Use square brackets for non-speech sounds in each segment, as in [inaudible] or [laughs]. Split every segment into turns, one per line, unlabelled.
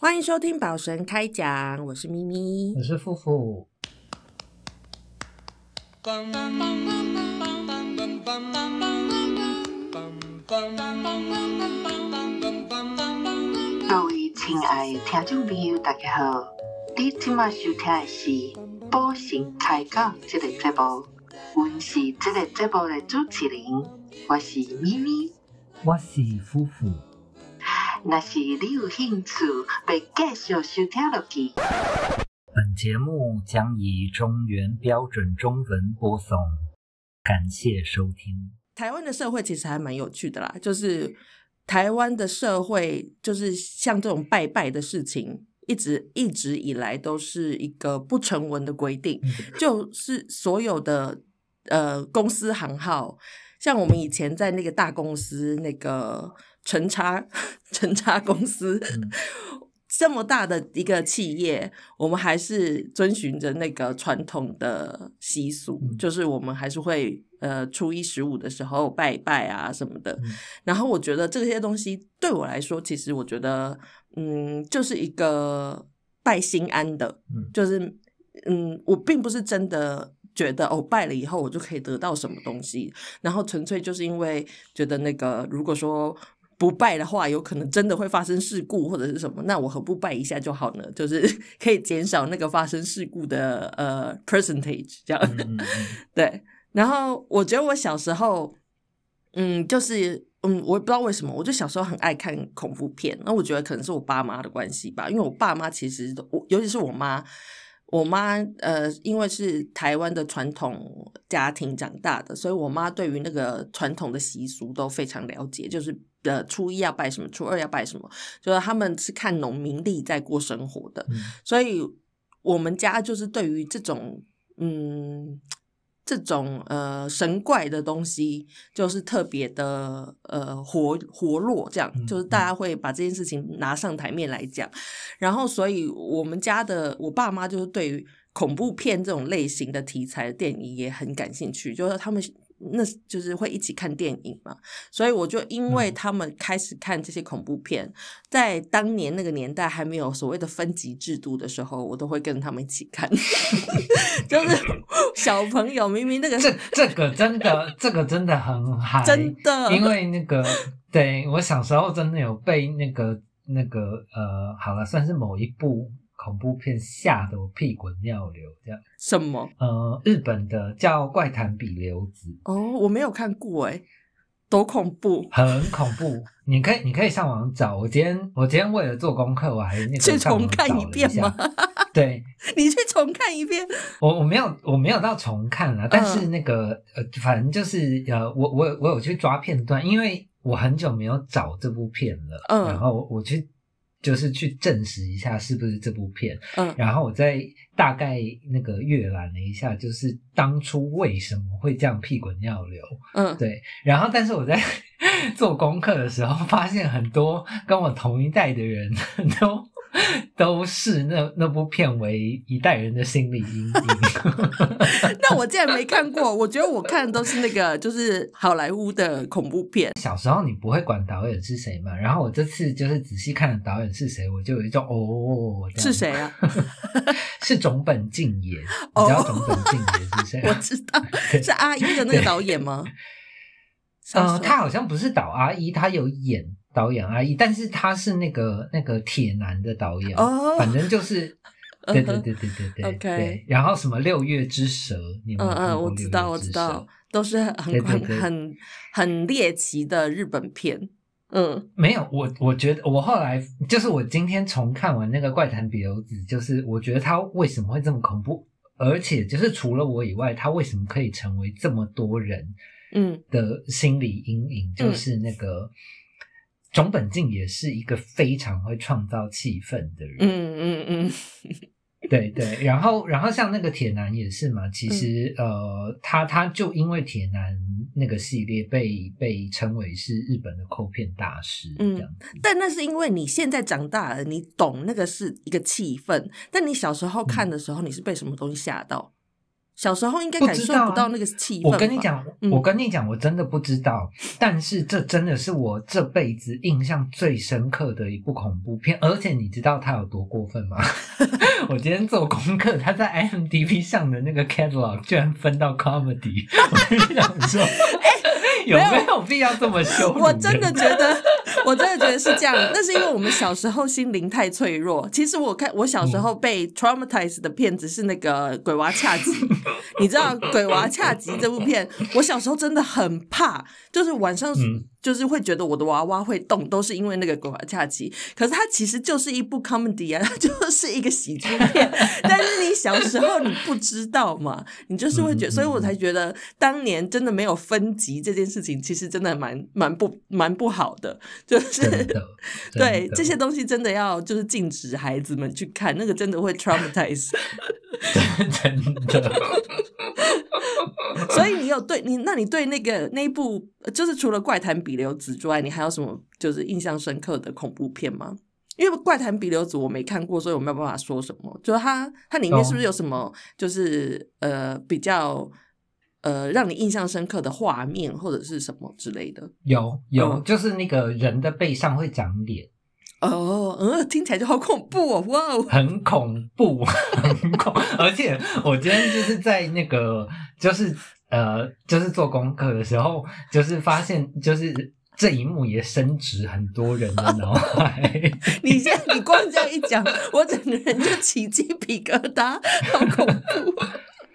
欢迎收听宝神开讲，我是咪咪
我。是富富。
各位亲爱的听众朋友，大家好！你今麦收听的是《宝神开讲》这个节目，我是这个节目的主持人，我是咪咪。
我是富富。
若是你有兴趣要继续收听落去，
本节目将以中原标准中文播送，感谢收听。
台湾的社会其实还蛮有趣的啦，就是台湾的社会，就是像这种拜拜的事情，一直一直以来都是一个不成文的规定，就是所有的呃公司行号，像我们以前在那个大公司那个成差成差公司。
嗯 [laughs]
这么大的一个企业，我们还是遵循着那个传统的习俗，
嗯
就是我们还是会呃初一十五的时候拜一拜啊什么的。
嗯
然后我觉得这些东西对我来说，其实我觉得嗯，就是一个拜心安的，
嗯
就是嗯，我并不是真的。觉得哦，拜了以后我就可以得到什么东西，然后纯粹就是因为觉得那个，如果说不拜的话，有可能真的会发生事故或者是什么，那我何不拜一下就好呢？就是 [laughs] 可以减少那个发生事故的呃 percentage 这样。
嗯嗯嗯 [laughs]
对，然后我觉得我小时候，嗯，就是嗯，我也不知道为什么，我就小时候很爱看恐怖片。那我觉得可能是我爸妈的关系吧，因为我爸妈其实都，我尤其是我妈，我妈呃，因为是台湾的传统家庭长大的，所以我妈对于那个传统的习俗都非常了解，就是呃，初一要拜什么，初二要拜什么，就是他们是看农民历在过生活的。
嗯
所以我们家就是对于这种嗯这种呃神怪的东西，就是特别的呃活活络，这样
嗯
就是大家会把这件事情拿上台面来讲。然后，所以我们家的我爸妈就是对于恐怖片这种类型的题材的电影也很感兴趣，就是他们那就是会一起看电影嘛，所以我就因为
嗯。
他们开始看这些恐怖片，在当年那个年代还没有所谓的分级制度的时候，我都会跟他们一起看，[laughs] 就是小朋友明明那个
这这个真的，这个真的很嗨，
真的，
因为那个，对我小时候真的有被那个那个呃，好了，算是某一部恐怖片吓得我屁滚尿流这样。
什么
呃，日本的叫《怪谈比留子》，
哦，我没有看过哎，多恐怖！
很恐怖。你可以你可以上网找。我今天我今天为了做功课，我还那个
去重看一遍吗？
对 [laughs]
你去重看一遍，
我我没有我没有到重看了，但是那个呃，反正就是呃，我我我有去抓片段，因为我很久没有找这部片了，
嗯
然后我去就是去证实一下是不是这部片，
嗯。
然后我再大概那个阅览了一下，就是当初为什么会这样屁滚尿流，
嗯，
对，然后但是我在 [laughs] 做功课的时候，发现很多跟我同一代的人 [laughs] 都 [laughs] 都是那那部片为一代人的心理阴影。[laughs]
那我竟然没看过，我觉得我看的都是那个就是好莱坞的恐怖片。
小时候你不会管导演是谁嘛，然后我这次就是仔细看了导演是谁，我就有一种哦，
是谁啊？[laughs]
是种本敬也，你
哦
知道种本敬也是谁
我？知道是阿一的那个导演吗？
呃，他好像不是导阿一，他有演导演阿姨，但是他是那个那个铁男的导演，
哦
反正就是。[laughs] 对对对对对对然后什么六月之蛇，你们
嗯我知道，我知道，都是很很很猎奇的日本片。嗯
没有，我我觉得我后来就是我今天重看完那个《怪谈比游子》，就是我觉得他为什么会这么恐怖，而且就是除了我以外，他为什么可以成为这么多人
嗯
的心理阴影？就是那个种本静也是一个非常会创造气氛的人，
嗯嗯嗯，
对对，然后然后像那个铁男也是嘛，其实、
嗯
呃，他他就因为铁男那个系列被被称为是日本的抠片大师。
但那是因为你现在长大了，你懂那个是一个气氛。但你小时候看的时候，你是被什么东西吓到？小时候应该感受
不
到那个气氛。
我跟你，讲，
嗯
我跟你讲，我真的不知道，但是这真的是我这辈子印象最深刻的一部恐怖片，而且你知道它有多过分吗？[laughs] 我今天做功课，它在 IMDB 上的那个 catalog 居然分到 comedy，我就想说，[laughs] 有没有必要这么羞辱？
我真的觉得，我真的觉得是这样。那是因为我们小时候心灵太脆弱。其实我看我小时候
嗯
被 traumatized 的片子是那个《鬼娃恰吉》，你知道《鬼娃恰吉》这部片，我小时候真的很怕，就是晚上就是会觉得我的娃娃会动，都是因为那个《鬼娃恰吉》。可是它其实就是一部 comedy 啊，它 [laughs] 就是一个喜剧片。但是你小时候你不知道嘛，你就是会觉得，所以我才觉得当年真的没有分级这件事情，其实真的蛮蛮不蛮不好的，就是 [laughs] [laughs] 对这些东西真的要就是禁止孩子们去看，那个真的会 traumatize。
真的。[laughs]
所以你有对你，那你对那个那一部，就是除了《怪谈比留子》之外，你还有什么就是印象深刻的恐怖片吗？因为《怪谈比留子》我没看过，所以我没有办法说什么。就是它它里面是不是有什么就是呃比较呃让你印象深刻的画面或者是什么之类的？
有有，
嗯
就是那个人的背上会长脸，
哦，嗯，听起来就好恐怖哦！哇哦，
很恐怖，很恐。而且我今天就是在那个，就是呃，就是做功课的时候，就是发现，就是这一幕也深植很多人的脑海。[laughs]
你现在你光这样一讲，我整个人就起鸡皮疙瘩，好恐怖。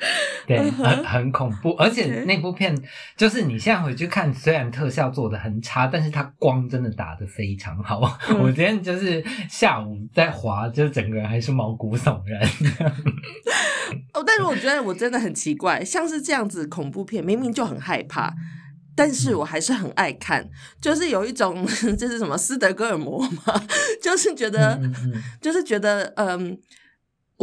[laughs]
对，很很恐怖，而且那部片就是你现在回去看，虽然特效做的很差，但是它光真的打的非常好。
嗯 [laughs]
我今天就是下午在滑，就整个人还是毛骨悚然。[laughs]
哦，但是我觉得我真的很奇怪，像是这样子恐怖片，明明就很害怕，但是我还是很爱看，就是有一种这是什么斯德哥尔摩嘛，就是觉得，就是觉得，嗯。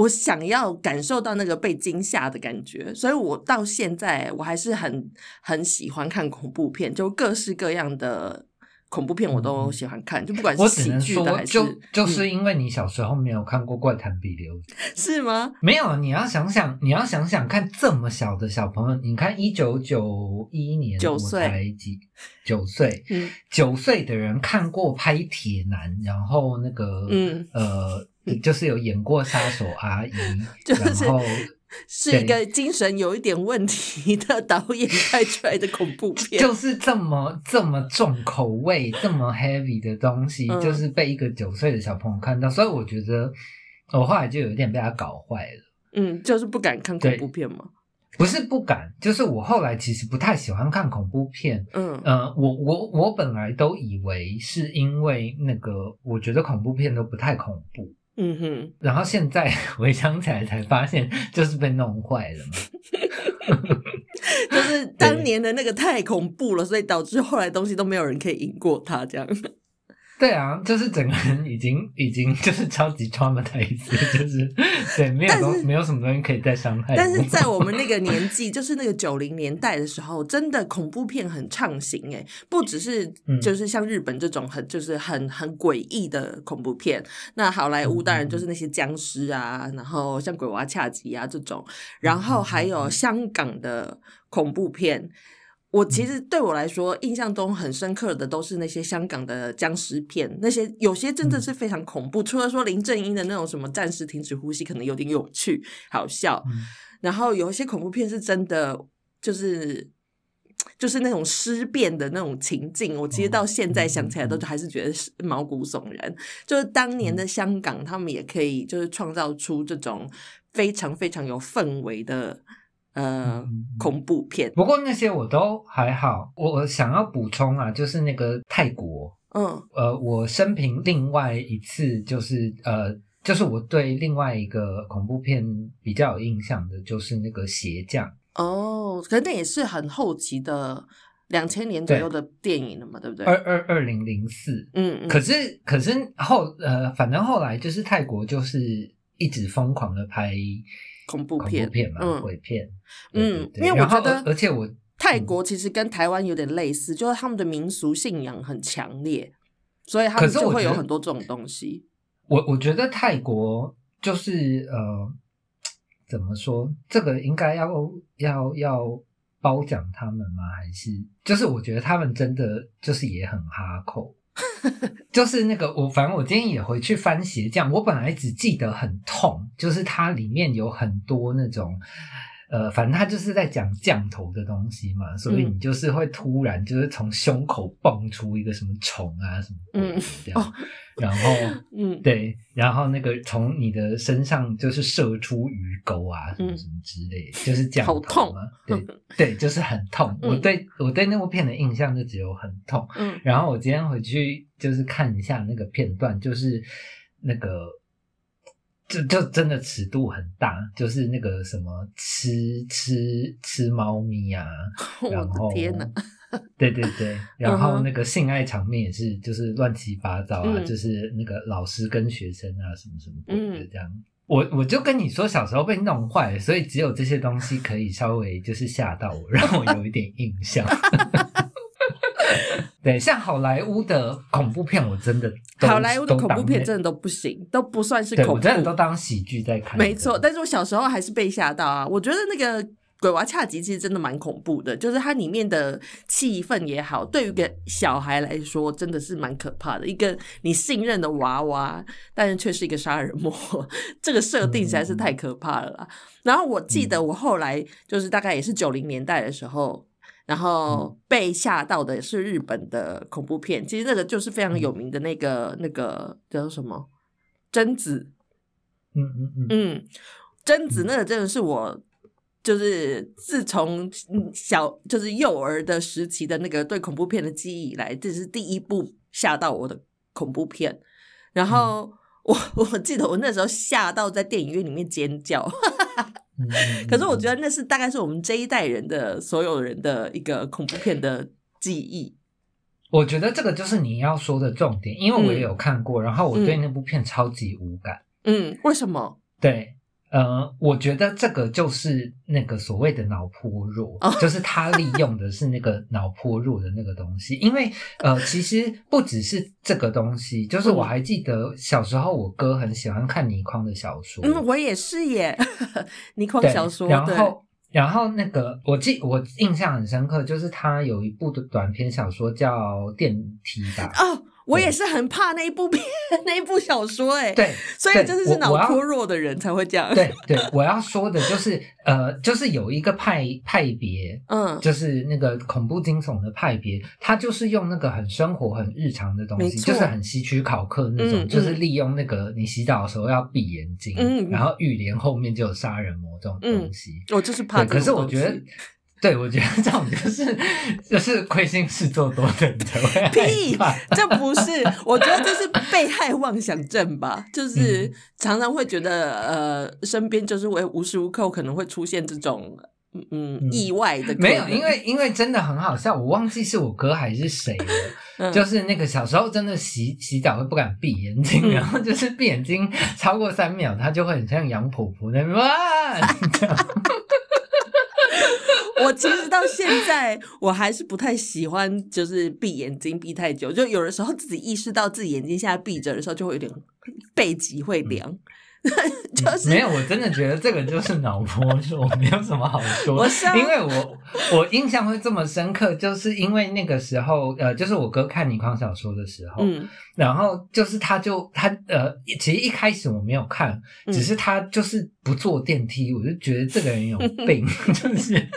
我想要感受到那个被惊吓的感觉，所以我到现在我还是很很喜欢看恐怖片，就各式各样的恐怖片我都喜欢看，就不管是喜剧的还，是
就是因为你小时候没有看过《怪谈比留子》，[laughs]
是吗？
没有，你要想想，你要想想看，这么小的小朋友，你看一九九一年，我
九岁
才几九岁，
嗯。
九岁的人看过拍《铁男》，然后那个，
嗯。
呃，就是有演过杀手阿姨，[laughs]
就是
然后 [laughs]
是一个精神有一点问题的 [laughs] 导演拍出来的恐怖片，
就是这么这么重口味、这么 heavy 的东西，
嗯
就是被一个九岁的小朋友看到，所以我觉得我后来就有点被他搞坏了。
嗯，就是不敢看恐怖片吗。
不是不敢，就是我后来其实不太喜欢看恐怖片。
嗯
呃，我我我本来都以为是因为那个，我觉得恐怖片都不太恐怖，
嗯哼，
然后现在 [laughs] 回想起来才发现，[laughs] 就是被弄坏了嘛。[laughs]
就是当年的那个太恐怖了，所以导致后来东西都没有人可以赢过他，这样。
对啊，就是整个人已经 [laughs] 已经就是超级 traumatized，[laughs] 就是对没有东没有什么东西可以再伤害。
但是在我们那个年纪，[laughs] 就是那个九零年代的时候，真的恐怖片很畅行诶，不只是
嗯。
就是像日本这种很就是很很诡异的恐怖片，那好莱坞当然就是那些僵尸啊，然后像鬼娃恰吉啊这种，然后还有香港的恐怖片。我其实对我来说，印象中很深刻的都是那些香港的僵尸片，那些有些真的是非常恐怖。除了说林正英的那种什么暂时停止呼吸，可能有点有趣好笑，
嗯
然后有一些恐怖片是真的，就是就是那种尸变的那种情境，我其实到现在想起来都还是觉得是毛骨悚然。就是当年的香港，他们也可以就是创造出这种非常非常有氛围的呃
嗯
恐怖片。
不过那些我都还好。我想要补充啊，就是那个泰国，
嗯
呃，我生平另外一次就是呃，就是我对另外一个恐怖片比较有印象的，就是那个鞋匠。
哦，可是那也是很后期的两千年左右的电影了嘛，对不对？
二二二零零四，
嗯嗯，
可是可是后呃，反正后来就是泰国就是一直疯狂的拍恐
恐怖片
怖片嘛，
嗯
鬼片，
嗯因为我觉得
而而且我
泰国其实跟台湾有点类似，就是他们的民俗信仰很强烈，所以他们就会有很多这种东西。
我我觉得泰国就是呃，怎么说？这个应该要要要褒奖他们吗？还是就是我觉得他们真的就是也很哈扣。[laughs] 就是那个我，反正我今天也回去翻鞋匠，我本来只记得很痛，就是它里面有很多那种。呃，反正他就是在讲降头的东西嘛，所以你就是会突然就是从胸口蹦出一个什么虫啊什么嗯这样，然后嗯对，然后那个从你的身上就是射出鱼钩啊什么什么之类，就是降头嘛，[laughs] 对对，就是很痛。我对我对那部片的印象就只有很痛。嗯，然后我今天回去就是看一下那个片段，就是那个。就就真的尺度很大，就是那个什么吃吃吃猫咪啊，[laughs] 然后
天哪，
对对对，[laughs] 然后那个性爱场面也是就是乱七八糟啊，就是那个老师跟学生啊什么什么的这样。我我就跟你说，小时候被弄坏，所以只有这些东西可以稍微就是吓到我，让我有一点印象。[laughs] 对，像好莱坞的恐怖片，我真的
好莱坞的恐怖片真的都不行，都不算是恐怖，
我真的都当喜剧在看。
没错，但是我小时候还是被吓到啊！我觉得那个鬼娃恰吉其实真的蛮恐怖的，就是它里面的气氛也好，对于个小孩来说真的是蛮可怕的。一个你信任的娃娃，但是却是一个杀人魔，[laughs] 这个设定实在是太可怕了。然后我记得我后来就是大概也是九零年代的时候。然后被吓到的是日本的恐怖片，其实那个就是非常有名的那个那个叫什么贞子，
嗯嗯嗯。嗯，
贞子那个真的是我就是自从小就是幼儿的时期的那个对恐怖片的记忆以来，这是第一部吓到我的恐怖片。然后我 [laughs] 我记得我那时候吓到在电影院里面尖叫。[laughs] 可是我觉得那是大概是我们这一代人的所有人的一个恐怖片的记忆。
我觉得这个就是你要说的重点，因为我也有看过，然后我对那部片超级无感。
嗯，为什么？
对。呃，我觉得这个就是那个所谓的脑波弱，就是他利用的是那个脑波弱的那个东西。因为呃，其实不只是这个东西，就是我还记得小时候我哥很喜欢看倪匡的小说，
嗯，我也是耶，[laughs] 倪匡小说。
然后，然后那个我记我印象很深刻，就是他有一部的短篇小说叫《电梯》吧。哦。
我也是很怕那一部片，[laughs] 那一部小说，哎，
对，
所以真的是脑颇弱的人才会这样。
对对，我要说的就是，呃，就是有一个派派别，嗯，就是那个恐怖惊悚的派别，他就是用那个很生活、很日常的东西，就是很吸取考克那种，就是利用那个你洗澡的时候要闭眼睛，嗯，然后浴帘后面就有杀人魔这种东西。
我就是怕，
可是我觉得。对，我觉得这种就是就是亏心事做多的人才会
屁，这不是，我觉得这是被害妄想症吧，就是常常会觉得呃，身边就是会无时无刻可能会出现这种嗯意外的。
没有，因为因为真的很好笑，我忘记是我哥还是谁了，[laughs] 就是那个小时候真的洗洗澡会不敢闭眼睛，然后就是闭眼睛超过三秒，他就会很像杨婆婆那边哇这样。
我其实到现在我还是不太喜欢，就是闭眼睛闭太久。就有的时候自己意识到自己眼睛现在闭着的时候，就会有点背脊会凉。[laughs] 就是
没有，我真的觉得这个就是脑波弱，没有什么好说。因为我我印象会这么深刻，就是因为那个时候呃，就是我哥看倪匡小说的时候，嗯，然后就是他就他呃，其实一开始我没有看，只是他就是不坐电梯，我就觉得这个人有病，[laughs] 就是。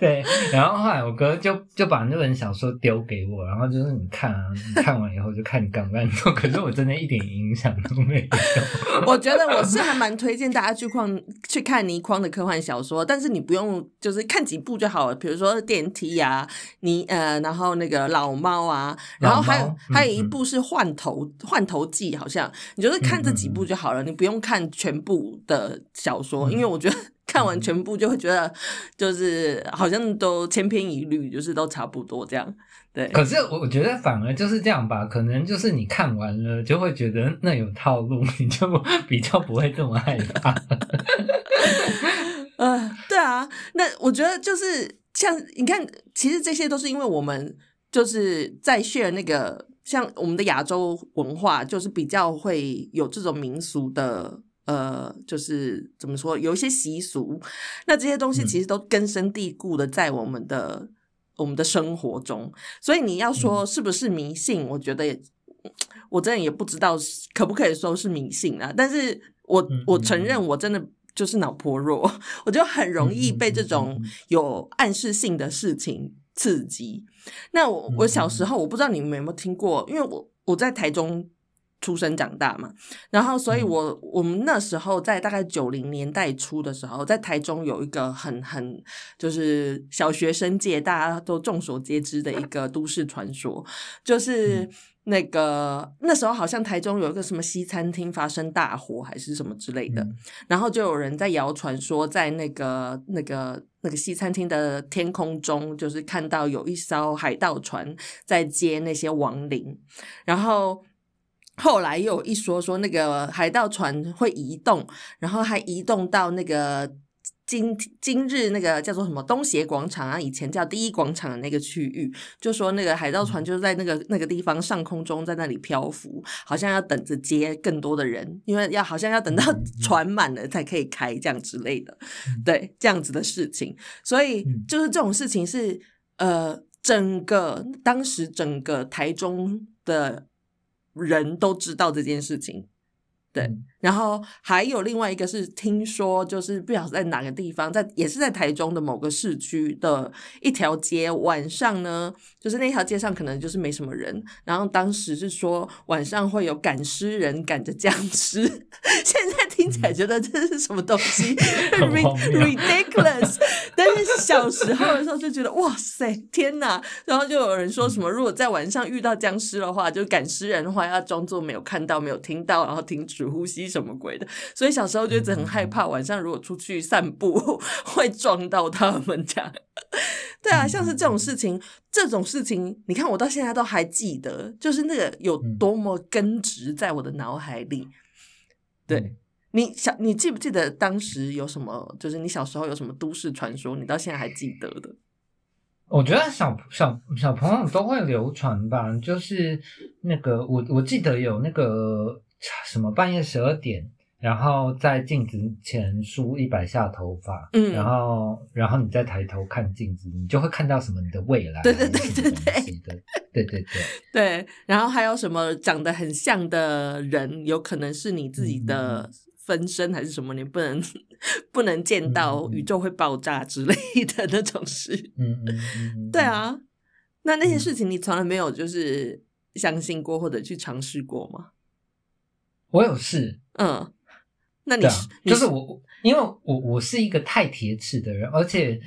对，然后后来我哥就就把那本小说丢给我，然后就是你看啊，你看完以后就看你敢不敢做。可是我真的一点影响都没有。[laughs]
我觉得我是还蛮推荐大家去看去看倪匡的科幻小说，但是你不用就是看几部就好了。比如说电梯啊，你呃，然后那个老猫啊，然后还有还有一部是换头换头记，好像你就是看这几部就好了，你不用看全部的小说，因为我觉得。[laughs] 看完全部就会觉得，就是好像都千篇一律，就是都差不多这样。对，
可是我我觉得反而就是这样吧，可能就是你看完了就会觉得那有套路，[laughs] 你就比较不会这么害怕。[laughs]
呃，对啊，那我觉得就是像你看，其实这些都是因为我们就是在 share 那个像我们的亚洲文化，就是比较会有这种民俗的。呃，就是怎么说，有一些习俗，那这些东西其实都根深蒂固的在我们的我们的生活中，所以你要说是不是迷信，我觉得也我真的也不知道可不可以说是迷信啊，但是我
嗯
我承认我真的就是脑波弱，我就很容易被这种有暗示性的事情刺激。那我我小时候我不知道你们有没有听过，因为我我在台中出生长大嘛，然后所以我我们那时候在大概九零年代初的时候，在台中有一个很很就是小学生界大家都众所皆知的一个都市传说，就是。那个那时候好像台中有一个什么西餐厅发生大火还是什么之类的，
嗯
然后就有人在谣传说，在那个那个那个西餐厅的天空中，就是看到有一艘海盗船在接那些亡灵，然后。后来又有一说说那个海盗船会移动，然后还移动到那个今今日那个叫做什么东协广场啊，以前叫第一广场的那个区域，就说那个海盗船就是在那个那个地方上空中在那里漂浮，好像要等着接更多的人，因为要好像要等到船满了才可以开这样之类的，对这样子的事情，所以
嗯。
就是这种事情是呃整个当时整个台中的人都知道这件事情，对，
嗯。
然后还有另外一个是听说，就是不晓得在哪个地方，在也是在台中的某个市区的一条街，晚上呢，就是那条街上可能就是没什么人，然后当时是说晚上会有赶尸人赶着僵尸，[laughs] 现在听起来觉得这是什么东西 [laughs] ridiculous，但是小时候的时候就觉得哇塞天哪，然后就有人说什么，如果在晚上遇到僵尸的话，就赶尸人的话要装作没有看到、没有听到，然后停止呼吸什么鬼的。所以小时候就一直很害怕，晚上如果出去散步 [laughs] 会撞到他们这样。对啊，像是这种事情，这种事情，你看我到现在都还记得，就是那个有多么根植在我的脑海里。对。
嗯
你小，你记不记得当时有什么？就是你小时候有什么都市传说，你到现在还记得的？
我觉得小小小朋友都会流传吧，就是那个我我记得有那个什么半夜十二点，然后在镜子前梳一百下头发，
嗯
然后然后你再抬头看镜子，你就会看到什么你的未来，
对对对对对
对对，对，
然后还有什么长得很像的人，有可能是你自己的分身还是什么，你不能不能见到，宇宙会爆炸之类的 [laughs] 那种事。
嗯嗯嗯嗯，
对啊，那那些
嗯
事情你从来没有就是相信过或者去尝试过吗？
我有事，
嗯，那你是，
就是我，因为我我是一个太铁齿的人，而且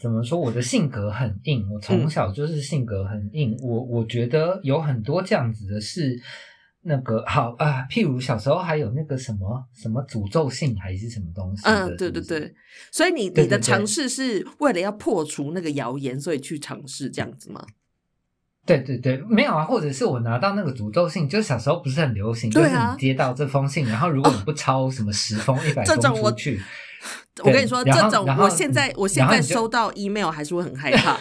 怎么说，我的性格很硬，我
嗯
从小就是性格很硬。我我觉得有很多这样子的事，那个好啊，譬如小时候还有那个什么什么诅咒信还是什么东西，
嗯，对对对，所以你你的尝试是为了要破除那个谣言，所以去尝试这样子吗？
对对对，没有啊，或者是我拿到那个诅咒信，就小时候不是很流行，就是接到这封信，然后如果你不抄什么十封、一百封出去，
我跟你说，这种我现在我现在收到 email 还是会很害怕，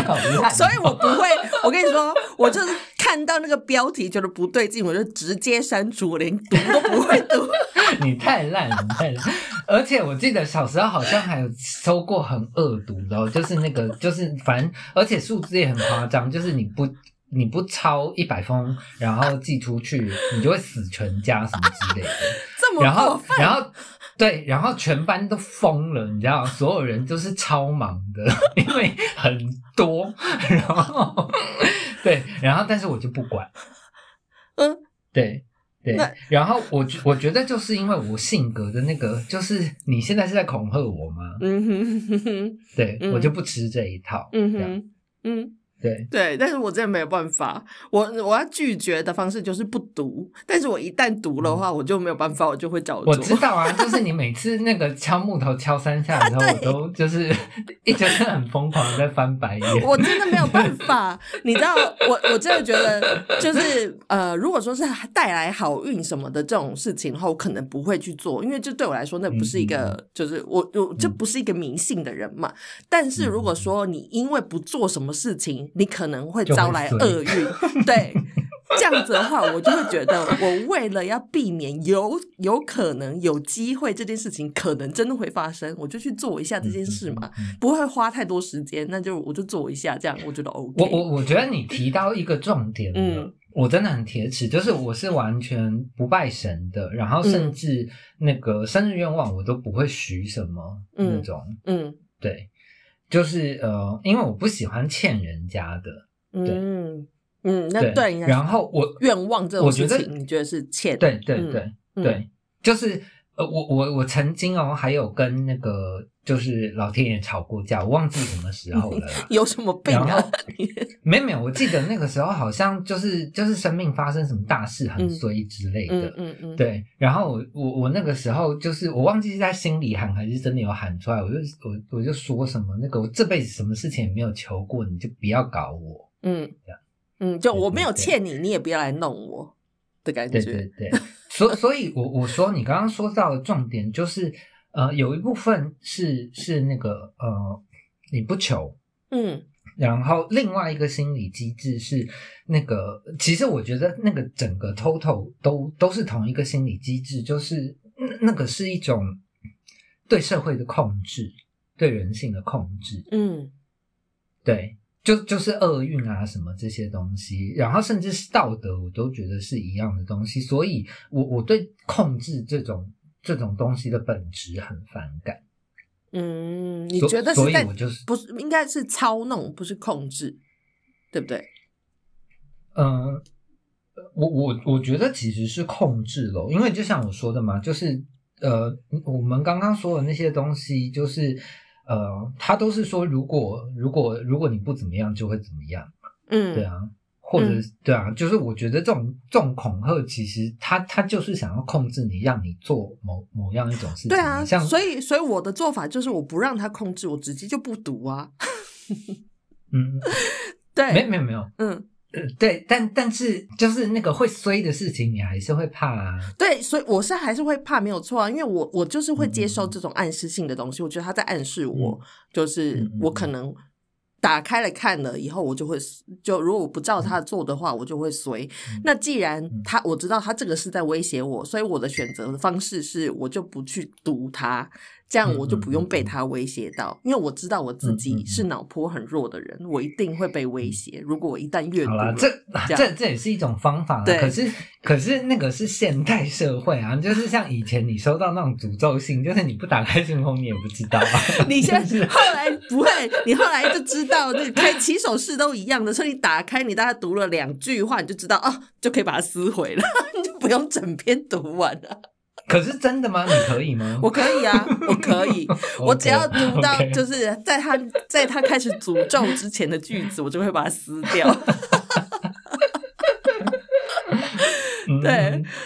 [laughs] 所以我不会。我跟你说，我就是看到那个标题觉得不对劲，我就直接删除，我连读都不会读。[laughs]
你太烂了，你太烂。而且我记得小时候好像还有收过很恶毒的、哦，就是那个，[laughs] 就是反正，而且数字也很夸张，就是你不你不超一百封，然后寄出去，你就会死全家什么之类的。[laughs]
这么
然后
过分，
然后对，然后全班都疯了，你知道，所有人都是超忙的，[laughs] 因为很多，然后对，然后但是我就不管，
嗯，
对对，然后我觉我觉得就是因为我性格的那个，就是你现在是在恐吓我吗？
嗯哼
对、
嗯
我就不吃这一套，
嗯哼，嗯。
对，
对，但是我真的没有办法，我我要拒绝的方式就是不读，但是我一旦读的话，我就没有办法，我就会找。
我知道啊，就是你每次那个敲木头敲三下的时候，[laughs] 我都就是 [laughs] 一直是很疯狂的在翻白眼。
我真的没有办法，你知道，我我真的觉得，就是呃，如果说是带来好运什么的这种事情的话，我可能不会去做，因为这对我来说，那不是一个，就是我我这不是一个迷信的人嘛。但是如果说你因为不做什么事情，你可能会招来厄运，[laughs] 对。这样子的话，我就会觉得，我为了要避免有有可能有机会这件事情可能真的会发生，我就去做一下这件事嘛，
嗯嗯嗯。
不会花太多时间，那就我就做一下，这样我觉得 OK。
我我我觉得你提到一个重点，
嗯。
我真的很铁齿，就是我是完全不拜神的，然后
嗯。
甚至那个生日愿望我都不会许什么
嗯
那种，
嗯。
对，就是呃，因为我不喜欢欠人家的，
嗯嗯，那
对，然后我
愿望这种
我觉得
你觉得是欠？
对对
嗯
对、
嗯
对，就是呃，我我我曾经哦，还有跟那个就是老天爷吵过架，我忘记什么时候了啦。[laughs]
有什么病啊？
没有没有，我记得那个时候好像就是就是生命发生什么大事很
嗯
衰之类的，
嗯嗯嗯，
对。然后我我我那个时候就是我忘记是在心里喊还是真的有喊出来，我就我我就说什么那个我这辈子什么事情也没有求过，你就不要搞我。
嗯
这样
嗯，就我没有
对对
欠你，你也不要来弄我的感
对
觉。
对对，所所以我，我说你刚刚说到的重点就是，呃，有一部分是是那个呃，你不求，
嗯。
然后另外一个心理机制是那个，其实我觉得那个整个 total 都都是同一个心理机制，就是那那个是一种对社会的控制，对人性的控制，
嗯。
对，就就是厄运啊什么这些东西，然后甚至是道德，我都觉得是一样的东西，所以我我对控制这种这种东西的本质很反感。
嗯，你
所
觉得是在
所以我就是
不是应该是操弄，不是控制，对不对？
嗯，我我我觉得其实是控制了，因为就像我说的嘛，就是呃，我们刚刚说的那些东西，就是呃，他都是说，如果如果如果你不怎么样，就会怎么样，
嗯，
对啊，或者、
嗯。
对啊，就是我觉得这种这种恐吓，其实他他就是想要控制你，让你做某某样一种事情，
对啊，
像
所以所以我的做法就是我不让他控制，我直接就不读啊。
嗯，[laughs]
对，
没没有没有，
嗯，
呃，对，但但是就是那个会衰的事情，你还是会怕啊，
对，所以我是还是会怕，没有错啊，因为我我就是会接受这种暗示性的东西，我觉得他在暗示我，
嗯。
就是我可能打开了看了以后，我就会就如果我不照他做的话，我就会随。
嗯
那既然他我知道他这个是在威胁我，所以我的选择的方式是我就不去读他，这样我就不用被他威胁到，因为我知道我自己是脑波很弱的人，我一定会被威胁。如果我一旦阅读了，，
好啦这
这
这这也是一种方法啦。
对
可是可是那个是现代社会啊，就是像以前你收到那种诅咒信，就是你不打开信封你也不知道啊。[laughs]
你现在后来不会，你后来就知道，那个开起手式都一样的，所以你打开，你大概读了两句话，你就知道哦，就可以把它撕毁了，[laughs] 你就不用整篇读完了。
可是真的吗？你可以吗？[laughs]
我可以啊，[laughs] 我可以，我只要读到就是在他在他开始诅咒之前的句子，我就会把它撕掉。[laughs]
嗯
对，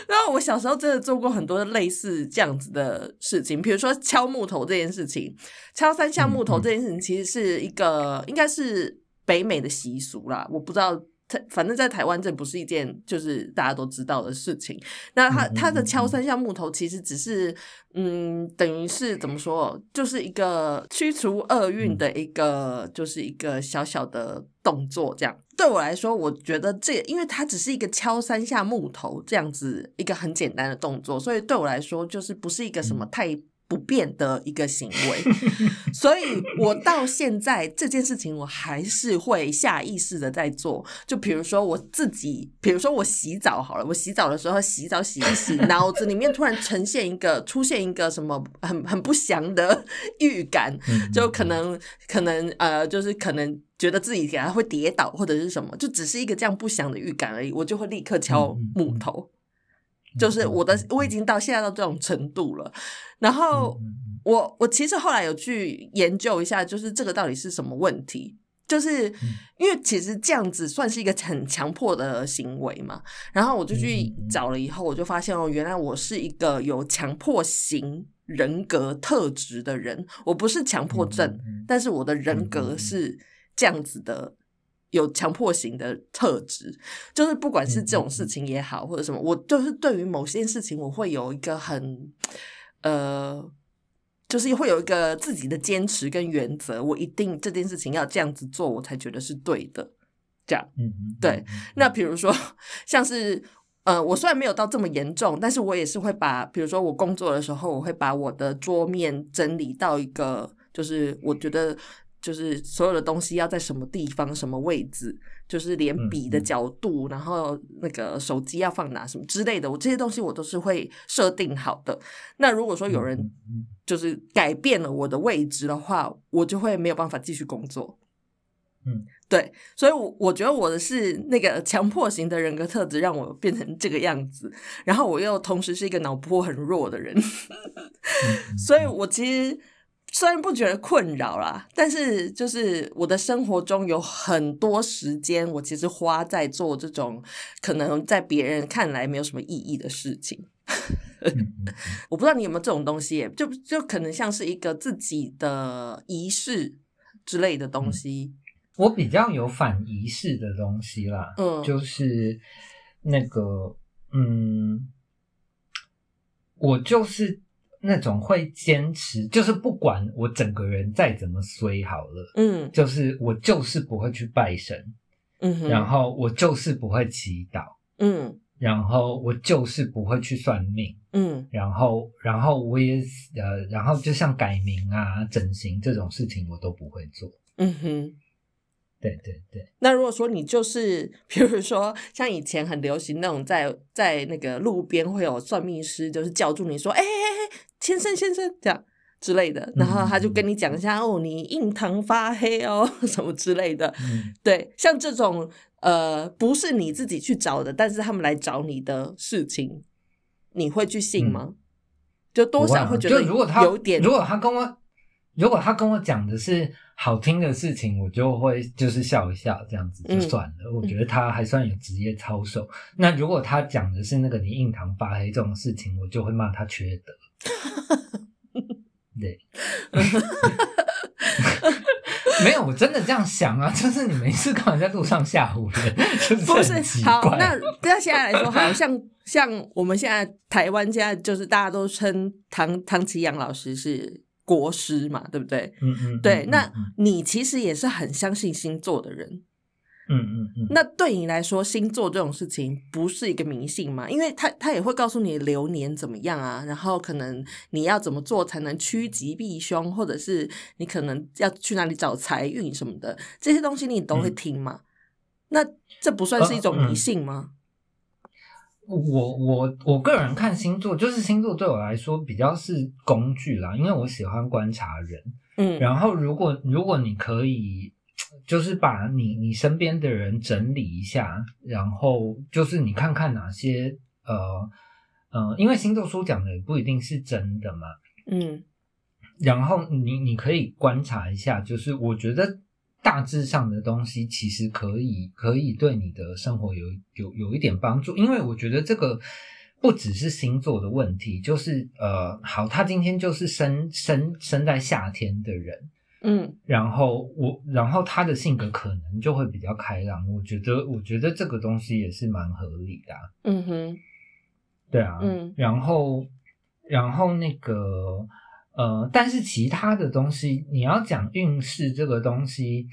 然后我小时候真的做过很多类似这样子的事情，比如说敲木头这件事情，敲三下木头这件事情其实是一个应该是北美的习俗啦，我不知道。它反正，在台湾这不是一件就是大家都知道的事情。那他他的敲三下木头其实只是，嗯，等于是怎么说，就是一个驱除厄运
嗯
的一个，就是一个小小的动作。这样对我来说，我觉得这因为它只是一个敲三下木头这样子一个很简单的动作，所以对我来说就是不是一个什
嗯
么太。不变的一个行为，[laughs] 所以我到现在这件事情，我还是会下意识的在做。就比如说我自己，比如说我洗澡好了，我洗澡的时候洗澡洗一洗，脑子里面突然呈现一个出现一个什么很很不祥的预感，
嗯
就可能可能呃，就是可能觉得自己给他会跌倒或者是什么，就只是一个这样不祥的预感而已，我就会立刻敲木头。就是我的，我已经到现在到这种程度了。然后我我其实后来有去研究一下，就是这个到底是什么问题。就是
嗯
因为其实这样子算是一个很强迫的行为嘛，然后我就去找了以后，我就发现哦，原来我是一个有强迫型人格特质的人，我不是强迫症，但是我的人格
嗯。
是这样子的，有强迫型的特质，就是不管是这种事情也好，或者什么，我就是对于某些事情，我会有一个很呃。就是会有一个自己的坚持跟原则，我一定这件事情要这样子做，我才觉得是对的。这样。
嗯嗯，
对
嗯，
那比如说，像是呃，我虽然没有到这么严重，但是我也是会把，比如说我工作的时候，我会把我的桌面整理到一个，就是我觉得就是所有的东西要在什么地方、什么位置，就是连
嗯
笔的
嗯
角度，然后那个手机要放哪什么之类的，我这些东西我都是会设定好的。那如果说有人就是改变了我的位置的话，我就会没有办法继续工作。
嗯，
对，所以我，我觉得我的是那个强迫型的人格特质，让我变成这个样子。然后我又同时是一个脑波很弱的人，
嗯 [laughs]
所以我其实虽然不觉得困扰啦，但是就是我的生活中有很多时间，我其实花在做这种可能在别人看来没有什么意义的事情。[laughs] 我不知道你有没有这种东西，就就可能像是一个自己的仪式之类的东西。
我比较有反仪式的东西啦，
嗯
就是那个，嗯，我就是那种会坚持，就是不管我整个人再怎么衰好了，
嗯
就是我就是不会去拜神，
嗯哼，
然后我就是不会祈祷，
嗯
然后我就是不会去算命，
嗯
然后然后我也呃，然后就像改名啊、整形这种事情我都不会做。
嗯哼。
对对对，
那如果说你就是，比如说像以前很流行那种在在那个路边会有算命师，就是叫住你说，哎哎哎，先生先生这样之类的，然后他就跟你讲一下，哦，你印堂发黑哦，什么之类的。
嗯
对，像这种呃，不是你自己去找的，但是他们来找你的事情，你会去信吗？就多少会觉得
就如果他
有点
如果他跟我如果他跟我讲的是好听的事情，我就会就是笑一笑，这样子就
嗯
算了。我觉得他还算有职业操守。那如果他讲的是那个你印堂发黑这种事情，我就会骂他缺德。[laughs] 对，[laughs] 没有，我真的这样想啊，就是你没事干嘛在路上吓唬人？就是
不是好，
怪。
那那现在来说，好像像我们现在台湾现在就是大家都称唐唐奇阳老师是国师嘛，对不对？
嗯嗯，
对，
嗯
那
嗯
你其实也是很相信星座的人。
嗯嗯嗯，
那对你来说，星座这种事情不是一个迷信吗？因为他他也会告诉你流年怎么样啊，然后可能你要怎么做才能趋吉避凶，或者是你可能要去哪里找财运什么的，这些东西你都会
嗯
听吗？那这不算是一种迷信吗？
我我我个人看星座，就是星座对我来说比较是工具啦，因为我喜欢观察人。
嗯，
然后如果如果你可以，就是把你你身边的人整理一下，然后就是你看看哪些呃呃，因为星座书讲的也不一定是真的嘛，
嗯
然后你你可以观察一下，就是我觉得大致上的东西其实可以可以对你的生活有有有一点帮助，因为我觉得这个不只是星座的问题，就是呃，好，他今天就是生生生在夏天的人，
嗯。
然后我然后他的性格可能就会比较开朗，我觉得我觉得这个东西也是蛮合理的啊、
嗯哼，
对啊，
嗯。
然后然后那个呃，但是其他的东西，你要讲运势这个东西，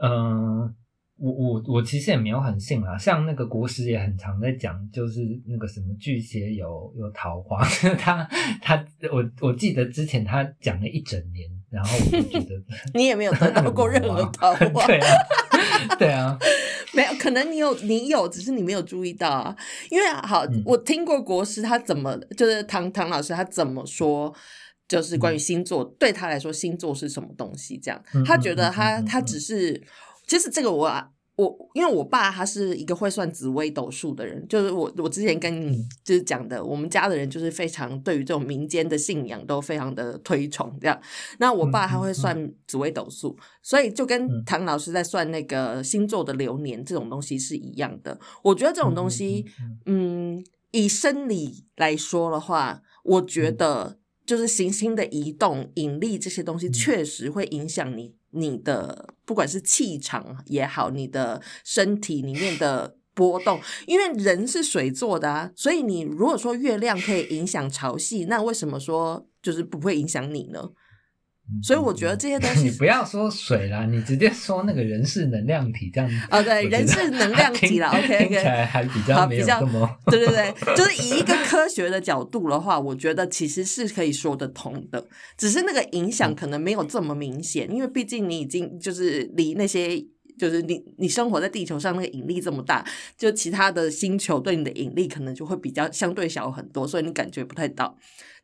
嗯、我我我其实也没有很信啦，像那个国师也很常在讲，就是那个什么巨蟹有有桃花，[laughs] 他他我我记得之前他讲了一整年，然后我就觉得 [laughs]
你也没有得到过任何桃花，[laughs]
对啊，对啊，
没有，可能你有，你有，只是你没有注意到啊。因为啊好，
嗯
我听过国师他怎么，就是唐唐老师他怎么说，就是关于星座，对他来说星座是什么东西？这样
嗯，
他觉得他他只是，其实这个我啊。我因为我爸他是一个会算紫微斗数的人，就是我我之前跟你
嗯
就是讲的，我们家的人就是非常对于这种民间的信仰都非常的推崇这样。那我爸他会算紫微斗数，所以就跟
嗯
唐老师在算那个星座的流年这种东西是一样的。我觉得这种东西，嗯，以生理来说的话，我觉得就是行星的移动、引力这些东西，确实会影响你你的不管是气场也好，你的身体里面的。波动，因为人是水做的啊，所以你如果说月亮可以影响潮汐，那为什么说就是不会影响你呢？
嗯
所以我觉得这些东西 [laughs]
你不要说水啦，你直接说那个人是能量体这样。
哦对人是能量体啦 [laughs]
听
OK，OK
听起来还比较没有
好比较
这么
对对对，就是以一个科学的角度的话，我觉得其实是可以说得通的，只是那个影响可能没有这么明显，因为毕竟你已经就是离那些。就是你，你生活在地球上，那个引力这么大，就其他的星球对你的引力可能就会比较相对小很多，所以你感觉不太到。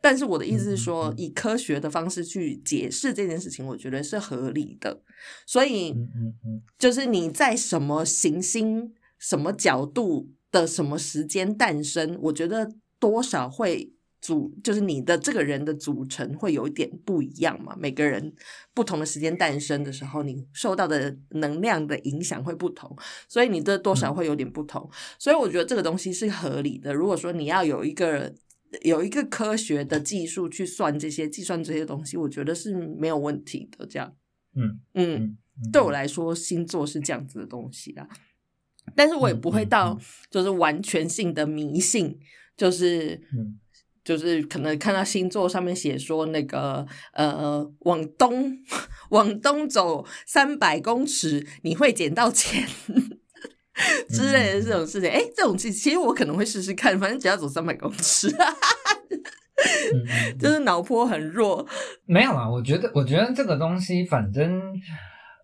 但是我的意思是说，以科学的方式去解释这件事情，我觉得是合理的。所以，就是你在什么行星、什么角度的什么时间诞生，我觉得多少会组，就是你的这个人的组成会有一点不一样嘛。每个人不同的时间诞生的时候，你受到的能量的影响会不同，所以你的多少会有点不同。所以我觉得这个东西是合理的。如果说你要有一个有一个科学的技术去算这些、计算这些东西，我觉得是没有问题的。这样，
嗯
嗯。对我来说，星座是这样子的东西啦。但是我也不会
嗯
到
嗯
就是完全性的迷信，就是
嗯
就是可能看到星座上面写说那个呃往东 [laughs] 往东走三百公尺你会捡到钱 [laughs] 之类的这种事情。哎、这种其其实我可能会试试看，反正只要走三百公尺，就是脑波很弱。
没有啊，我觉得，我觉得这个东西，反正，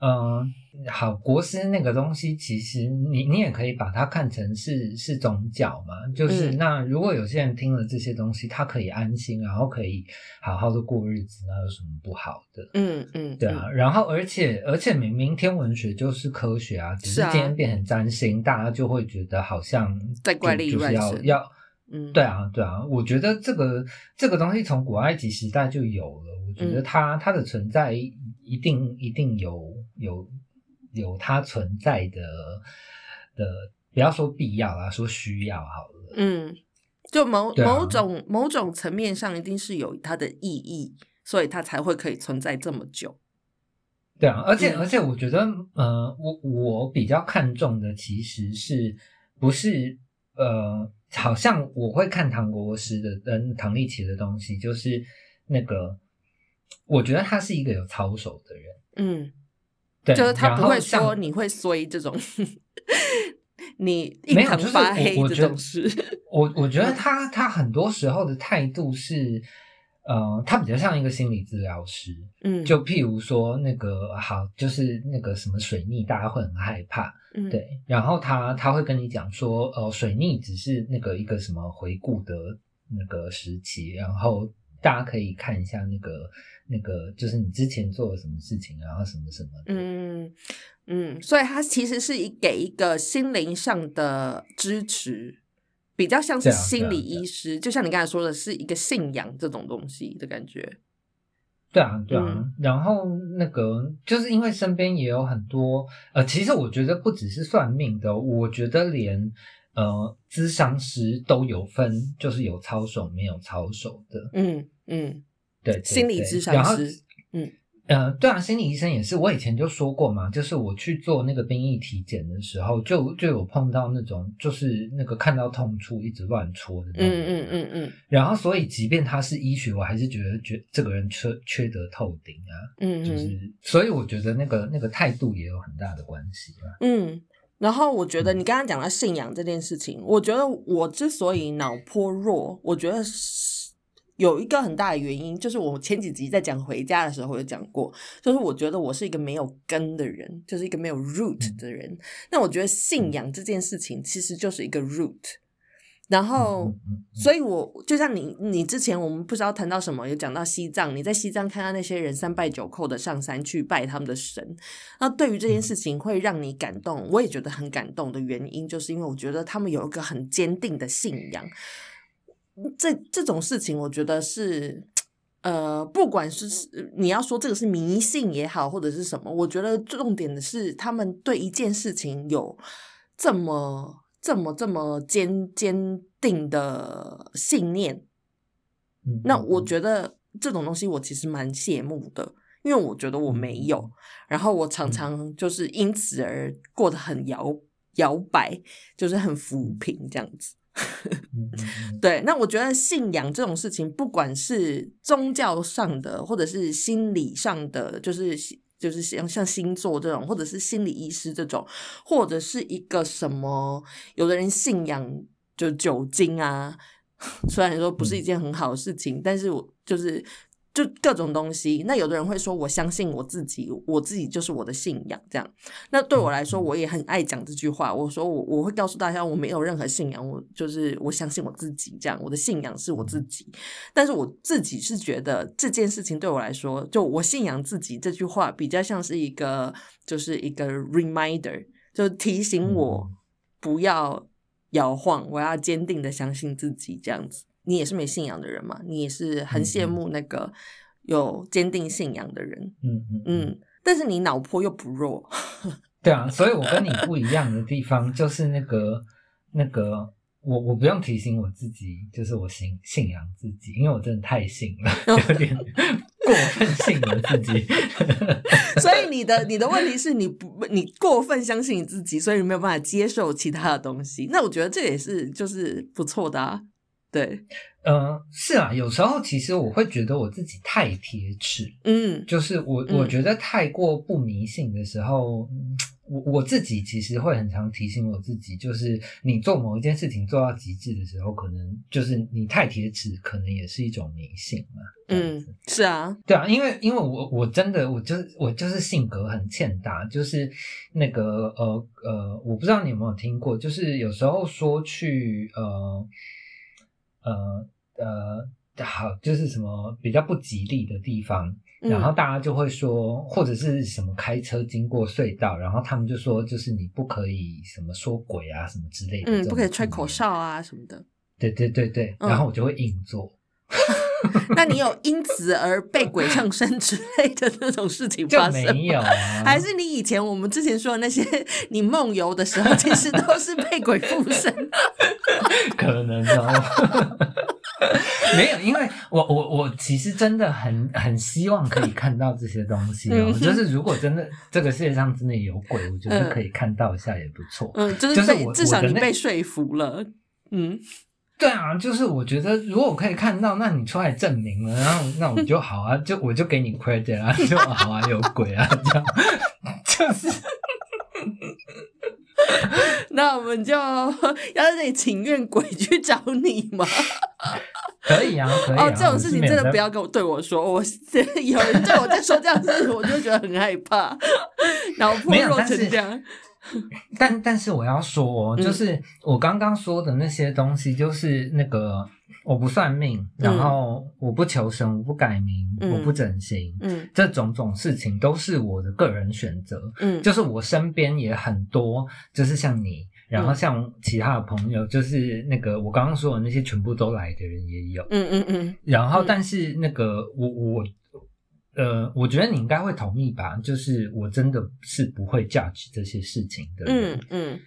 嗯、好，国师那个东西，其实你你也可以把它看成是是宗教嘛，就是、
嗯
那如果有些人听了这些东西，他可以安心，然后可以好好的过日子，那有什么不好的？
嗯嗯，
对啊，然后而且而且明明天文学就是科学啊，只是今天变成占星，大家就会觉得好像就
在怪力
就是
乱神
要要
嗯，
对啊，对啊，我觉得这个这个东西从古埃及时代就有了。我觉得
嗯
它、它的存在一定一定有有有它存在的的，不要说必要啊，说需要好了。
嗯，就某、
啊
某种某种层面上，一定是有它的意义，所以它才会可以存在这么久。
对啊，而且、
嗯
而且我觉得，呃，我我比较看重的其实是不是呃，好像我会看唐国师的跟唐立奇的东西，就是那个，我觉得他是一个有操守的人。
嗯，
对，
就是他不会说你会衰这种，你
没有就是
发黑这
我我觉得
种事。
我我觉得他他很多时候的态度是，呃，他比较像一个心理治疗师。
嗯，
就譬如说那个好，就是那个什么水逆，大家会很害怕，
嗯，
对。然后他他会跟你讲说，呃，水逆只是那个一个什么回顾的那个时期，然后大家可以看一下那个那个，就是你之前做了什么事情，然后什么什么的。
嗯嗯，所以他其实是以给一个心灵上的支持，比较像是心理医师，就像你刚才说的，是一个信仰这种东西的感觉。
对啊，对啊，
嗯
然后那个就是因为身边也有很多，呃，其实我觉得不只是算命的，我觉得连呃咨商师都有分，就是有操守没有操守的，
嗯嗯，
对对
心理
对
咨商师，嗯
呃，对啊，心理医生也是。我以前就说过嘛，就是我去做那个兵役体检的时候，就就有碰到那种，就是那个看到痛处一直乱戳的那种
嗯。嗯嗯嗯
然后，所以即便他是医学，我还是觉得觉这个人缺缺德透顶啊。
嗯，
就
嗯
是，所以我觉得那个那个态度也有很大的关系啊。
嗯，然后我觉得你刚刚讲到信仰这件事情，我觉得我之所以脑波弱，我觉得是有一个很大的原因，就是我前几集在讲回家的时候有讲过，就是我觉得我是一个没有根的人，就是一个没有 root 的人。那我觉得信仰这件事情其实就是一个 root。然后，所以我就像你，你之前我们不知道谈到什么，有讲到西藏，你在西藏看到那些人三拜九叩的上山去拜他们的神，那对于这件事情会让你感动，我也觉得很感动的原因，就是因为我觉得他们有一个很坚定的信仰。这这种事情，我觉得是，呃，不管是是你要说这个是迷信也好，或者是什么，我觉得重点的是他们对一件事情有这么这么这么坚坚定的信念。
嗯
那我
得
觉得这种东西，我其实蛮羡慕的，因为我觉得我没有，然后我常常就是因此而过得很摇摇摆，就是很浮
嗯
萍这样子。[laughs] 对，那我觉得信仰这种事情，不管是宗教上的，或者是心理上的，就是就是像像星座这种，或者是心理医师这种，或者是一个什么，有的人信仰就酒精啊，[laughs] 虽然说不是一件很好的事情，但是我就是。就各种东西，那有的人会说，我相信我自己，我自己就是我的信仰，这样。那对我来说，我也很爱讲这句话。我说我我会告诉大家，我没有任何信仰，我就是我相信我自己，这样。我的信仰是我自己，但是我自己是觉得这件事情对我来说，就我信仰自己这句话，比较像是一个，就是一个 reminder，就提醒我不要摇晃，我要坚定的相信自己，这样子。你也是没信仰的人嘛？你也是很羡慕那个有坚定信仰的人，
嗯嗯
嗯。但是你脑波又不弱，[laughs]
对啊，所以我跟你不一样的地方就是那个那个，我我不用提醒我自己，就是我信信仰自己，因为我真的太信了，有点 [laughs] 过分信了自己。
所以你的你的问题是你不你过分相信你自己，所以你没有办法接受其他的东西。那我觉得这也是就是不错的啊。对，
嗯，是啊，有时候其实我会觉得我自己太贴齿，
嗯，
就是我我觉得太过不迷信的时候，我我自己其实会很常提醒我自己，就是你做某一件事情做到极致的时候，可能就是你太贴齿，可能也是一种迷信嘛。
嗯，是啊，
对啊，因为因为我我真的我就是我就是性格很欠打，就是那个呃呃，我不知道你有没有听过，就是有时候说去呃。呃呃，好，就是什么比较不吉利的地方，然后大家就会说，或者是什么开车经过隧道，然后他们就说，就是你不可以什么说鬼啊什么之类的，
嗯，不可以吹口哨啊什么的。
对对对对，然后我就会硬做。[laughs] [laughs]
那你有因此而被鬼上身之类的那种事情发生？
没有，啊 [laughs]
还是你以前我们之前说的那些，你梦游的时候，其实都是被鬼附身？[laughs]
可能哦，没有，因为我我我其实真的很很希望可以看到这些东西哦，就是如果真的这个世界上真的有鬼，我觉得可以看到一下也不错。
嗯，就是被至少你被说服了，嗯。
对啊，就是我觉得如果我可以看到，那你出来证明了，然后那我就好啊，[laughs] 就我就给你 credit 啊，[laughs] 就好啊，有鬼啊，这样 [laughs] 就是。
那我们就要得请愿鬼去找你吗？
可以啊，可以啊。
哦，这种事情真的不要跟我对我说，我有人对我在说这样子，我就觉得很害怕，然后破弱成这样。[laughs]
但但是我要说，就是我刚刚说的那些东西，就是那个我不算命，然后我不求神，我不改名，我不整形，嗯，这种种事情都是我的个人选择，嗯，就是我身边也很多，就是像你，然后像其他的朋友，就是那个我刚刚说的那些全部都来的人也有，
嗯嗯嗯，
然后但是那个我我。呃，我觉得你应该会同意吧？就是我真的是不会 judge 这些事情的人，
嗯嗯，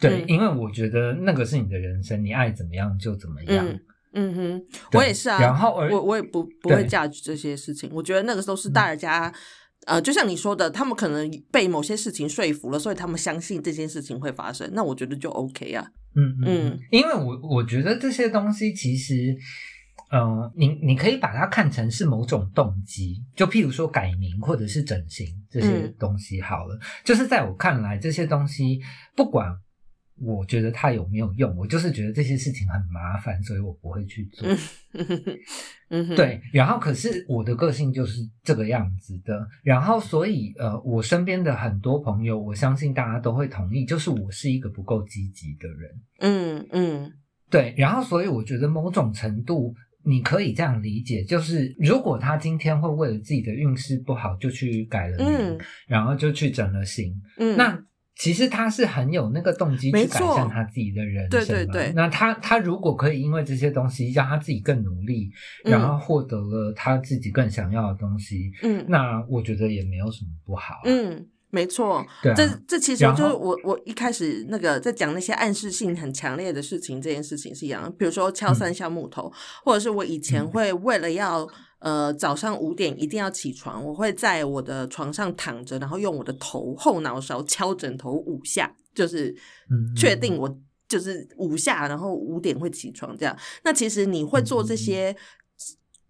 对，因为我觉得那个是你的人生，你爱怎么样就怎么样，
嗯哼，我也是啊，
然后
我我也不不会 judge 这些事情，我觉得那个时候是大家，呃，就像你说的，他们可能被某些事情说服了，所以他们相信这件事情会发生，那我觉得就 OK 啊，
嗯嗯，因为我我觉得这些东西其实。嗯，你你可以把它看成是某种动机，就譬如说改名或者是整形这些东西好了。就是在我看来，这些东西不管我觉得它有没有用，我就是觉得这些事情很麻烦，所以我不会去做。
嗯，
对。然后，可是我的个性就是这个样子的。然后，所以呃，我身边的很多朋友，我相信大家都会同意，就是我是一个不够积极的人。
嗯嗯，
对。然后，所以我觉得某种程度。你可以这样理解，就是如果他今天会为了自己的运势不好就去改了名，然后就去整了形，
嗯，
那其实他是很有那个动机去改善他自己的人生。
对对对。
那他他如果可以因为这些东西让他自己更努力，然后获得了他自己更想要的东西，
嗯，
那我觉得也没有什么不好。
嗯。没错，这这其实就是我我一开始那个在讲那些暗示性很强烈的事情，这件事情是一样。比如说敲三下木头，或者是我以前会为了要呃早上五点一定要起床，我会在我的床上躺着，然后用我的头后脑勺敲枕头五下，就是确定我就是五下，然后五点会起床这样。那其实你会做这些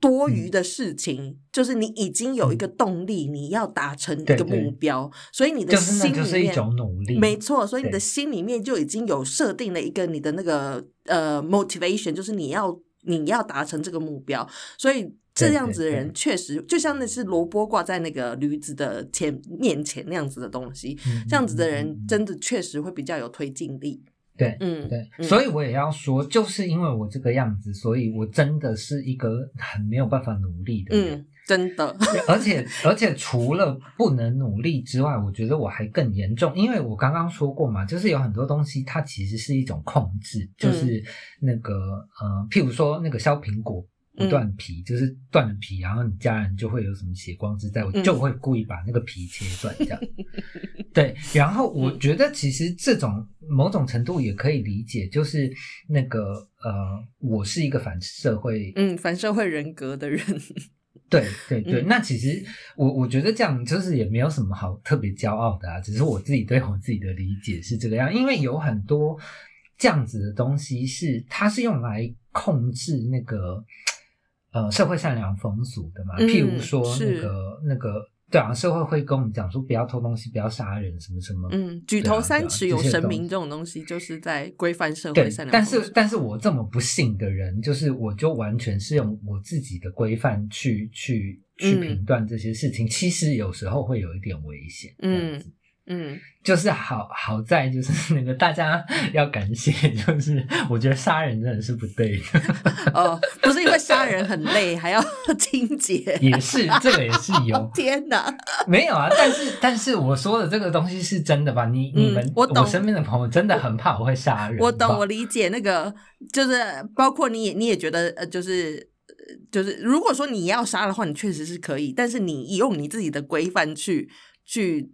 多余的事情，就是你已经有一个动力，你要达成一个
对对
目。标，所以你的心里
就是一
面
种努力，
没错，所以你的心里面就已经有设定了一个你的那个呃 motivation，就是你要你要达成这个目标，所以这样子的人。确实就像那是萝卜挂在那个驴子的前面前那样子的东西，
嗯
这样子的人
嗯。
真的确实会比较有推进力。
对
嗯，
对，
嗯
所以我也要说，就是因为我这个样子，所以我真的是一个很没有办法努力的人。
嗯，真的，
而且 [laughs] 而且除了不能努力之外，我觉得我还更严重，因为我刚刚说过嘛，就是有很多东西它其实是一种控制，就是那个呃，譬如说那个削苹果。不断皮、就是断了皮，然后你家人就会有什么血光之灾，我
嗯。
就会故意把那个皮切断，这样。对，然后我觉得其实这种某种程度也可以理解，就是那个呃，我是一个反社会
嗯，反社会人格的人，
对 [laughs] 对对，
嗯。
那其实我我觉得这样就是也没有什么好特别骄傲的啊，只是我自己对我自己的理解是这个样，因为有很多这样子的东西是它是用来控制那个呃社会善良风俗的嘛，
嗯
譬如说那
是
个那个对啊，社会会跟我们讲说不要偷东西，不要杀人什么什么，
嗯，举头三尺有神明这种东西，就是在规范社
对
会善，良
但。是但是我这么不幸的人，就是我就完全是用我自己的规范去去去
嗯
评断这些事情，其实有时候会有一点危险。
嗯
嗯，
嗯，
就是好好在就是那个大家要感谢，就是我觉得杀人真的是不对的，[laughs]
哦，不是因为杀人很累，还要清洁。
也是这个也是有 [laughs]
天哪！
没有啊？但是但是我说的这个东西是真的吧？你
嗯
你们
我懂
身边的朋友真的很怕我会杀人吧，
我懂，我理解那个，就是包括你也你也觉得，呃，就是呃就是，如果说你要杀的话，你确实是可以，但是你用你自己的规范去去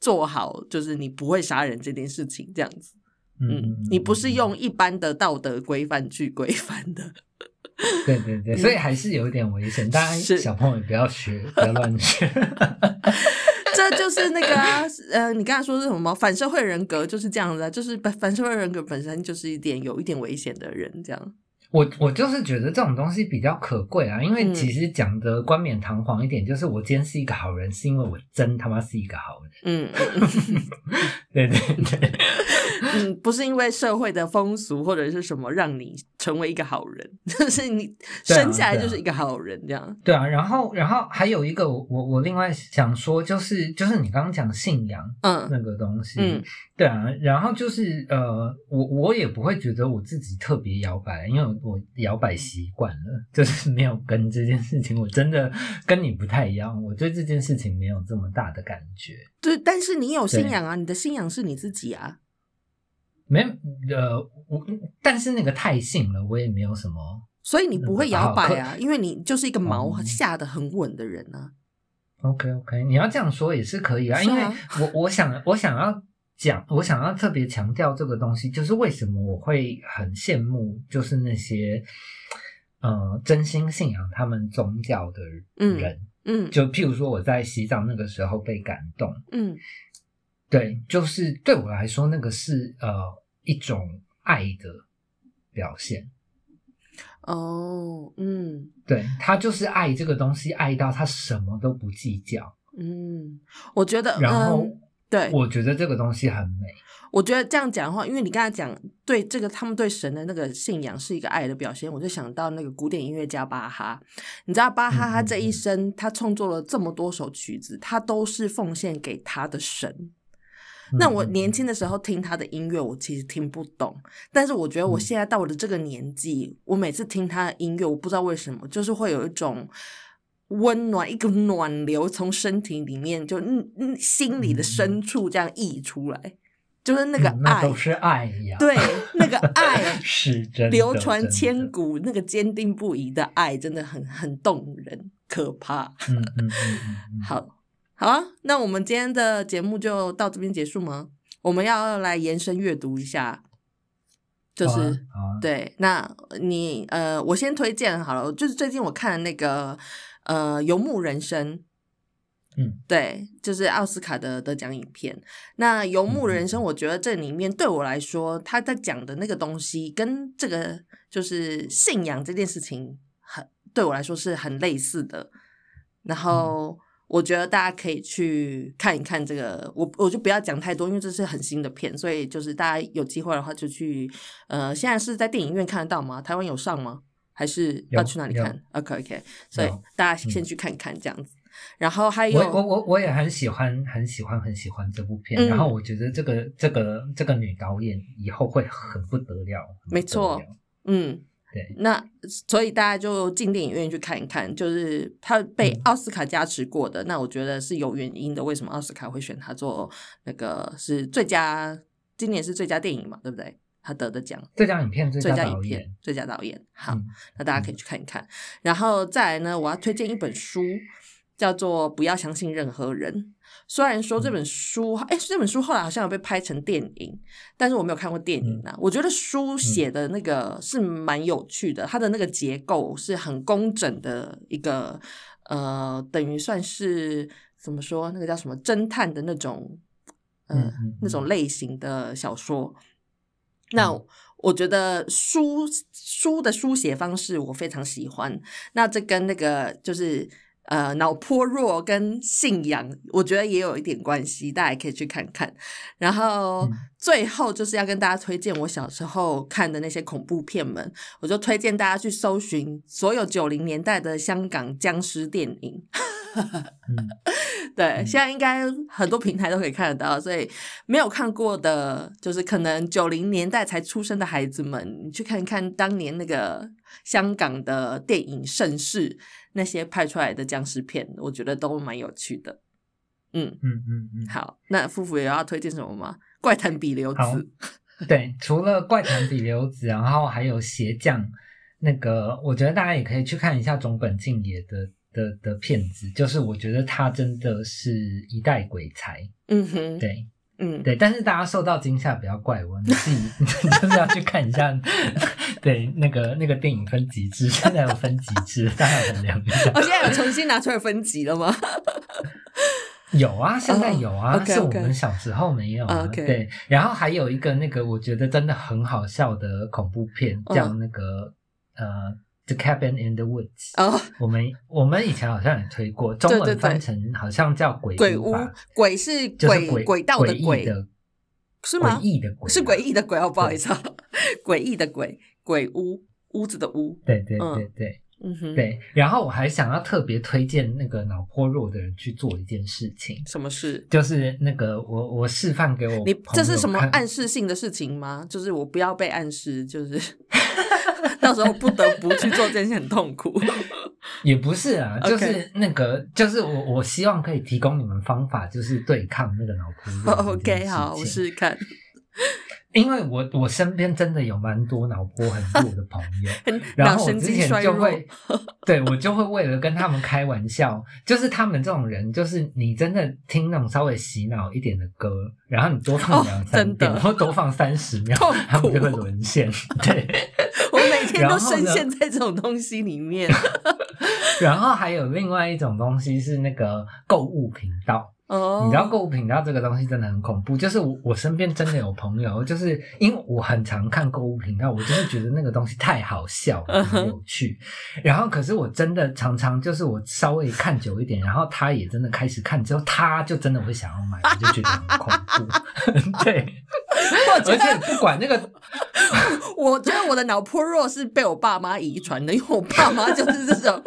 做好，就是你不会杀人这件事情，这样子。嗯，你不是用一般的道德规范去规范的。[laughs]
对对对，所以还是有一点危险，大家
是
小朋友也不要学，不要乱学。[laughs]
这就是那个啊，呃，你刚才说是什么反社会人格就是这样子啊，就是反反社会人格本身就是一点有一点危险的人，这样。
我我就是觉得这种东西比较可贵啊，因为
嗯
其实讲的冠冕堂皇一点，就是我今天是一个好人，是因为我真他妈是一个好人。
嗯，嗯
对对对，[laughs]
嗯，不是因为社会的风俗或者是什么让你成为一个好人，[laughs] 就是你生下来就是一个好人这样。
对啊。然后然后还有一个我我我另外想说，就是就是你刚刚讲信仰
嗯
那个东西，
嗯
对啊。然后就是呃，我我也不会觉得我自己特别摇摆，因为我摇摆习惯了，就是没有跟这件事情，我真的跟你不太一样，我对这件事情没有这么大的感觉。
对，但是你有信仰啊，你的信仰是你自己啊。
没呃，我但是那个太信了，我也没有什么。
所以你不会摇摆啊，因为你就是一个锚
哦
下的很稳的人啊。
OK OK，你要这样说也是可以啊，因为我我想我想要讲，我想要特别强调这个东西，就是为什么我会很羡慕，就是那些呃真心信仰他们宗教的人，
嗯
就譬如说我在西藏那个时候被感动，
嗯
对，就是对我来说那个是呃一种爱的表现。
哦嗯
对他就是爱这个东西，爱到他什么都不计较。
嗯，我觉得
然后
嗯、对，
我觉得这个东西很美。
我觉得这样讲的话，因为你刚才讲对这个他们对神的那个信仰是一个爱的表现，我就想到那个古典音乐家巴哈。你知道巴哈
嗯
他这一
嗯
生他创作了这么多首曲子，他都是奉献给他的神。那我
嗯
年轻的时候听他的音乐，我其实听不懂，但是我觉得我
嗯
现在到我的这个年纪，我每次听他的音乐，我不知道为什么，就是会有一种温暖，一股暖流从身体里面就嗯嗯心里的深处这样溢出来，就是那个爱，
都是爱呀，
对，那个爱 [laughs]
是真的
流传千古，那个坚定不移的爱，真的很很动人，可怕。
嗯嗯嗯
好，好啊，那我们今天的节目就到这边结束吗？我们要来延伸阅读一下，就是、
好啊啊。
对，那你呃，我先推荐好了，就是最近我看了那个呃《游牧人生》，
嗯，
对，就是奥斯卡的得奖影片。那《游牧人生》，我觉得这里面对我来说，他在讲的那个东西，跟这个就是信仰这件事情，很对我来说是很类似的。然后我觉得大家可以去看一看这个，我我就不要讲太多，因为这是很新的片，所以就是大家有机会的话就去。呃，现在是在电影院看得到吗？台湾有上吗？还是要去哪里看？OK OK，所以大家先去看看这样子。然后还有，
我我我我也很喜欢，很喜欢，很喜欢这部片。然后我觉得这个这个这个女导演以后会很不得了。
没错，嗯，
对。
那所以大家就进电影院去看一看，就是她被奥斯卡加持过的。那我觉得是有原因的，为什么奥斯卡会选她做那个是最佳？今年是最佳电影嘛，对不对？他得的奖，
最佳影片、
最
佳
影片、最佳导演。好，那大家可以去看一看。然后再来呢，我要推荐一本书，叫做《不要相信任何人》。虽然说这本书，哎，这本书后来好像有被拍成电影，但是我没有看过电影啊。我觉得书写的那个是蛮有趣的，它的那个结构是很工整的一个，呃，等于算是怎么说，那个叫什么侦探的那种，嗯，那种类型的小说。那我觉得书书的书写方式我非常喜欢。那这跟那个就是呃脑颇弱跟信仰，我觉得也有一点关系，大家可以去看看。然后最后就是要跟大家推荐我小时候看的那些恐怖片们，我就推荐大家去搜寻所有九零年代的香港僵尸电影。[laughs] 对，现在应该很多平台都可以看得到，所以没有看过的，就是可能九零年代才出生的孩子们，你去看看当年那个香港的电影盛世，那些拍出来的僵尸片，我觉得都蛮有趣的。
嗯嗯嗯嗯，
好，那夫妇也要推荐什么吗？怪谈比留子。[laughs]
对，除了怪谈比留子，然后还有鞋匠，那个我觉得大家也可以去看一下中本敬也的。的的骗子，就是我觉得他真的是一代鬼才，
嗯哼，
对，
嗯
对，但是大家受到惊吓不要怪我，你自己 [laughs] 就是要去看一下，[laughs] 对，那个那个电影分级制，[laughs] 现在有分级制，大家很了解。
我现在有重新拿出来分级了吗？
有啊，现在有啊，是我们小时候没有啊。对，然后还有一个那个我觉得真的很好笑的恐怖片，叫那个呃。The Cabin in the Woods。
哦，
我们我们以前好像也推过，中文翻成好像叫鬼
鬼屋，鬼是鬼轨道的鬼
的，
是吗？
诡异的鬼
是诡异的鬼哦，不好意思，诡异的鬼鬼屋屋子的屋，
对对对对，嗯哼，对。然后我还想要特别推荐那个脑颇弱的人去做一件事情，
什么事？
就是那个我我示范给我，
你这是什么暗示性的事情吗？就是我不要被暗示，就是。[laughs] 到时候不得不去做这件事很痛苦，[laughs]
也不是啊，就是那个，就是我我希望可以提供你们方法，就是对抗那个脑壳弱。
OK，好，我试试看。
因为我我身边真的有蛮多脑波很弱的朋友，[laughs] 然后我之前就会，[laughs] 对我就会为了跟他们开玩笑，就是他们这种人，就是你真的听那种稍微洗脑一点的歌，然后你多放两三遍，或多放三十秒，他们就会沦陷。[laughs] 对，
我每天都深陷在这种东西里面。
然后还有另外一种东西是那个购物频道。
哦，
你知道购物频道这个东西真的很恐怖，就是我我身边真的有朋友，[laughs] 就是因为我很常看购物频道，我真的觉得那个东西太好笑、很有趣。然后可是我真的常常就是我稍微看久一点，然后他也真的开始看之后，他就真的会想要买，我就觉得很恐怖。[laughs] 对，[laughs] 而且不管那个，
我觉得我的脑破弱是被我爸妈遗传的，因为我爸妈就是这种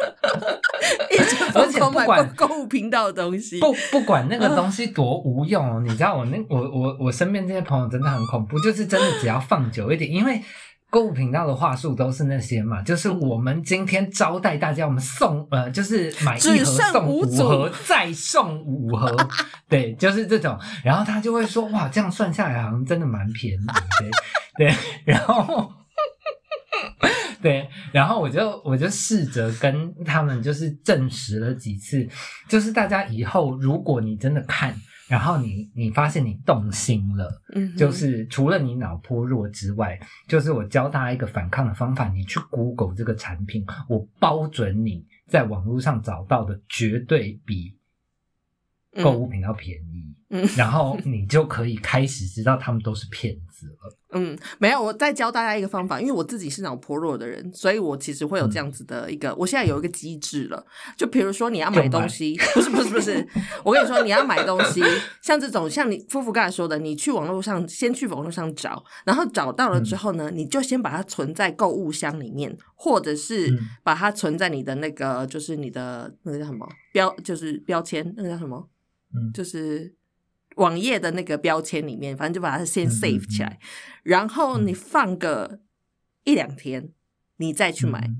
[laughs] 一直疯狂买购物频道的东西，
不不管那。那个东西多无用哦！你知道我那我我我身边这些朋友真的很恐怖，就是真的只要放久一点，因为购物频道的话术都是那些嘛，就是我们今天招待大家，我们送呃，就是买一盒送五盒，再送五盒，[laughs] 对，就是这种。然后他就会说哇，这样算下来好像真的蛮便宜，对 [laughs] 对，然后。[laughs] 对，然后我就我就试着跟他们就是证实了几次，就是大家以后如果你真的看，然后你你发现你动心了，
嗯，
就是除了你脑颇弱之外，就是我教大家一个反抗的方法，你去 Google 这个产品，我包准你在网络上找到的绝对比购物频道便宜，
嗯。
然后你就可以开始知道他们都是骗子了。
嗯，没有，我再教大家一个方法，因为我自己是脑颇弱的人，所以我其实会有这样子的一个，我现在有一个机制了。就比如说你要买东西，不是不是不是，我跟你说你要买东西，像这种像你夫妇刚才说的，你去网络上先去网络上找，然后找到了之后呢，你就先把它存在购物箱里面，或者是
嗯
把它存在你的那个就是你的那个叫什么标，就是标签，那个叫什么？
嗯，
就是网页的那个标签里面，反正就把它先 save 起来，然后你放个一两天，你再去买，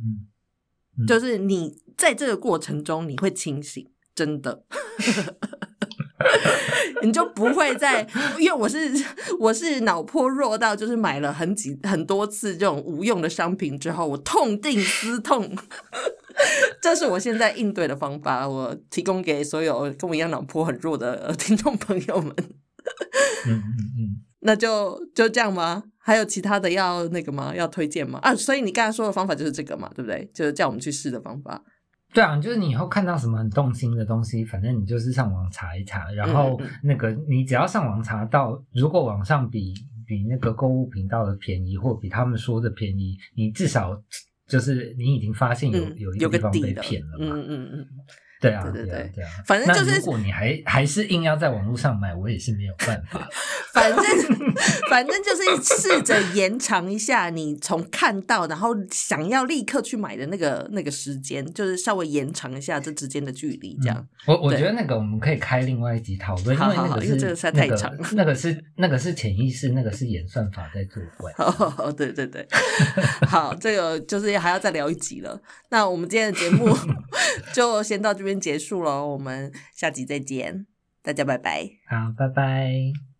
就是你在这个过程中你会清醒，真的。[laughs] [laughs] 你就不会再，因为我是我是脑波弱到，就是买了很几很多次这种无用的商品之后，我痛定思痛，[laughs] 这是我现在应对的方法，我提供给所有跟我一样脑波很弱的听众朋友们。
嗯嗯嗯，
那就就这样吗？还有其他的要那个吗？要推荐吗？啊，所以你刚才说的方法就是这个嘛，对不对？就是叫我们去试的方法。
对啊，就是你以后看到什么很动心的东西，反正你就是上网查一查，然后那个你只要上网查到，如果网上比比那个购物频道的便宜，或比他们说的便宜，你至少就是你已经发现有、
嗯，
有一
有
个地方被骗了。嘛。
嗯嗯嗯，
对啊，
对对对
对啊。
反正就是
如果你还还是硬要在网络上买，我也是没有办法。[laughs]
反正反正就是试着延长一下你从看到然后想要立刻去买的那个那个时间，就是稍微延长一下这之间的距离，这样。
嗯我我觉得那个我们可以开另外一集讨论，因
好
为那个
因为这个实在太长了
那个是那个是潜意识，那个是演算法在作怪。
哦，对对对，好，这个就是还要再聊一集了。那我们今天的节目 [laughs] 就先到这结束了，我们下集再见，大家拜拜。
好，拜拜。